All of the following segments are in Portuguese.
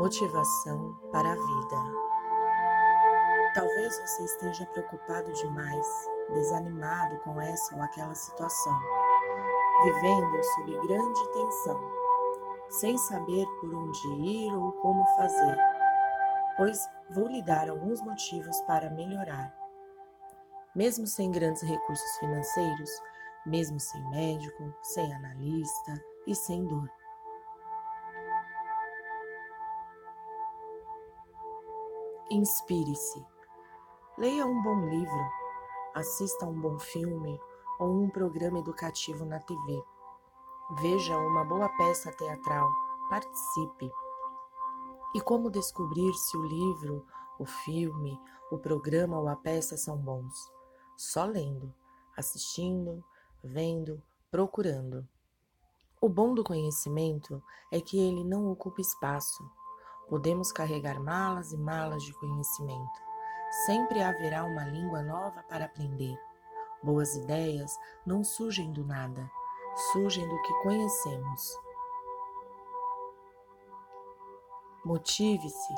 Motivação para a vida. Talvez você esteja preocupado demais, desanimado com essa ou aquela situação, vivendo sob grande tensão, sem saber por onde ir ou como fazer, pois vou lhe dar alguns motivos para melhorar. Mesmo sem grandes recursos financeiros, mesmo sem médico, sem analista e sem dor. Inspire-se. Leia um bom livro, assista a um bom filme ou um programa educativo na TV. Veja uma boa peça teatral, participe. E como descobrir se o livro, o filme, o programa ou a peça são bons? Só lendo, assistindo, vendo, procurando. O bom do conhecimento é que ele não ocupa espaço Podemos carregar malas e malas de conhecimento. Sempre haverá uma língua nova para aprender. Boas ideias não surgem do nada, surgem do que conhecemos. Motive-se.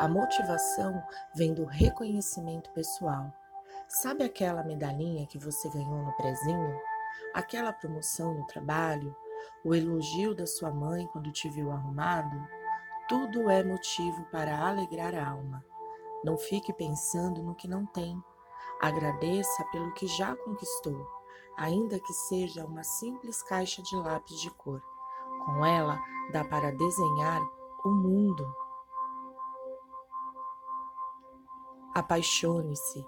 A motivação vem do reconhecimento pessoal. Sabe aquela medalhinha que você ganhou no prezinho? Aquela promoção no trabalho? O elogio da sua mãe quando te viu arrumado? Tudo é motivo para alegrar a alma. Não fique pensando no que não tem. Agradeça pelo que já conquistou, ainda que seja uma simples caixa de lápis de cor. Com ela dá para desenhar o mundo. Apaixone-se,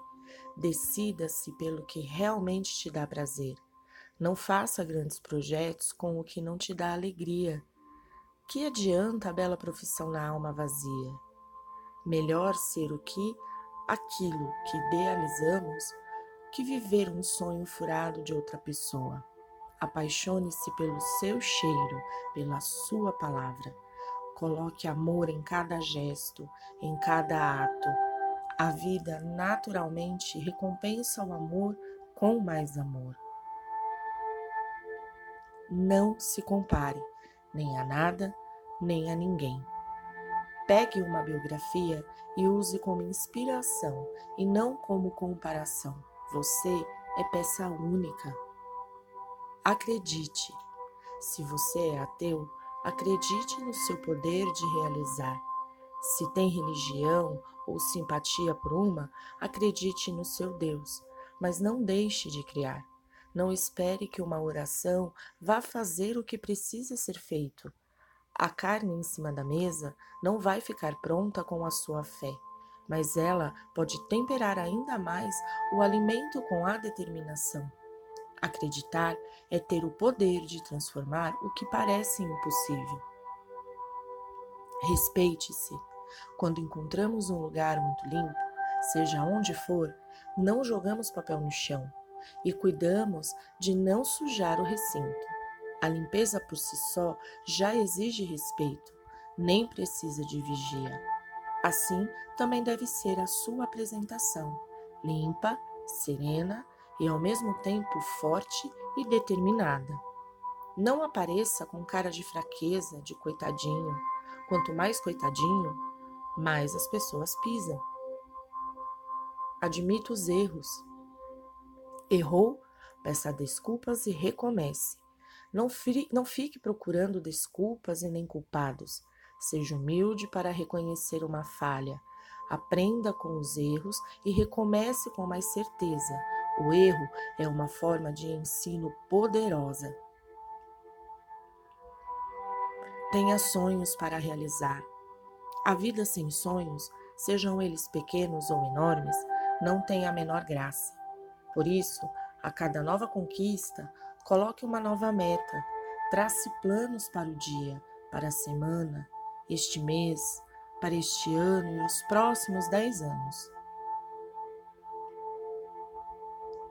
decida-se pelo que realmente te dá prazer. Não faça grandes projetos com o que não te dá alegria. Que adianta a bela profissão na alma vazia? Melhor ser o que aquilo que idealizamos que viver um sonho furado de outra pessoa. Apaixone-se pelo seu cheiro, pela sua palavra. Coloque amor em cada gesto, em cada ato. A vida naturalmente recompensa o amor com mais amor. Não se compare nem a nada, nem a ninguém. Pegue uma biografia e use como inspiração e não como comparação. Você é peça única. Acredite. Se você é ateu, acredite no seu poder de realizar. Se tem religião ou simpatia por uma, acredite no seu Deus, mas não deixe de criar. Não espere que uma oração vá fazer o que precisa ser feito. A carne em cima da mesa não vai ficar pronta com a sua fé, mas ela pode temperar ainda mais o alimento com a determinação. Acreditar é ter o poder de transformar o que parece impossível. Respeite-se. Quando encontramos um lugar muito limpo, seja onde for, não jogamos papel no chão e cuidamos de não sujar o recinto. A limpeza por si só já exige respeito, nem precisa de vigia. Assim também deve ser a sua apresentação, limpa, serena e ao mesmo tempo forte e determinada. Não apareça com cara de fraqueza, de coitadinho. Quanto mais coitadinho, mais as pessoas pisam. Admita os erros, Errou? Peça desculpas e recomece. Não, não fique procurando desculpas e nem culpados. Seja humilde para reconhecer uma falha. Aprenda com os erros e recomece com mais certeza. O erro é uma forma de ensino poderosa. Tenha sonhos para realizar. A vida sem sonhos, sejam eles pequenos ou enormes, não tem a menor graça. Por isso, a cada nova conquista, coloque uma nova meta, trace planos para o dia, para a semana, este mês, para este ano e os próximos dez anos.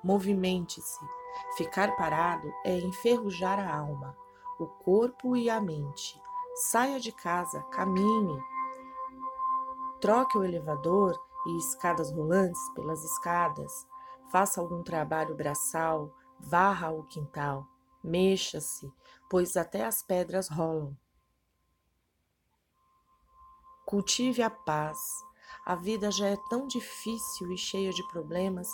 Movimente-se. Ficar parado é enferrujar a alma, o corpo e a mente. Saia de casa, caminhe. Troque o elevador e escadas rolantes pelas escadas faça algum trabalho braçal, varra o quintal, mexa-se, pois até as pedras rolam. Cultive a paz. A vida já é tão difícil e cheia de problemas,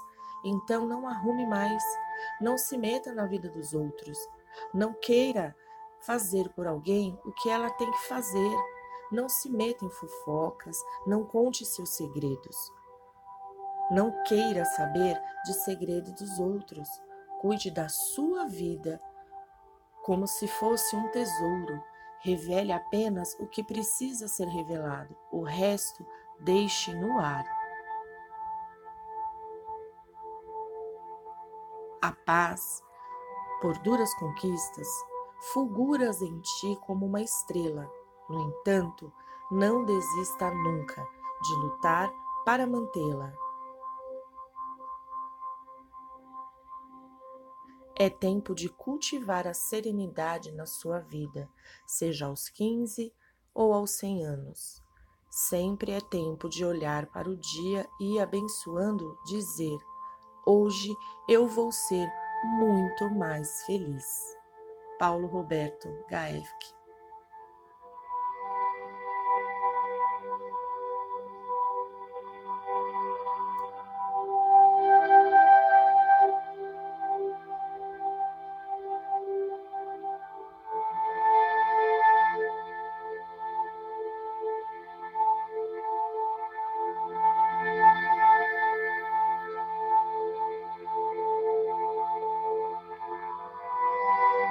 então não arrume mais. Não se meta na vida dos outros. Não queira fazer por alguém o que ela tem que fazer. Não se meta em fofocas, não conte seus segredos. Não queira saber de segredo dos outros. Cuide da sua vida como se fosse um tesouro. Revele apenas o que precisa ser revelado, o resto deixe no ar. A paz, por duras conquistas, fulguras em ti como uma estrela. No entanto, não desista nunca de lutar para mantê-la. É tempo de cultivar a serenidade na sua vida, seja aos 15 ou aos 100 anos. Sempre é tempo de olhar para o dia e, abençoando, dizer: Hoje eu vou ser muito mais feliz. Paulo Roberto Gaefke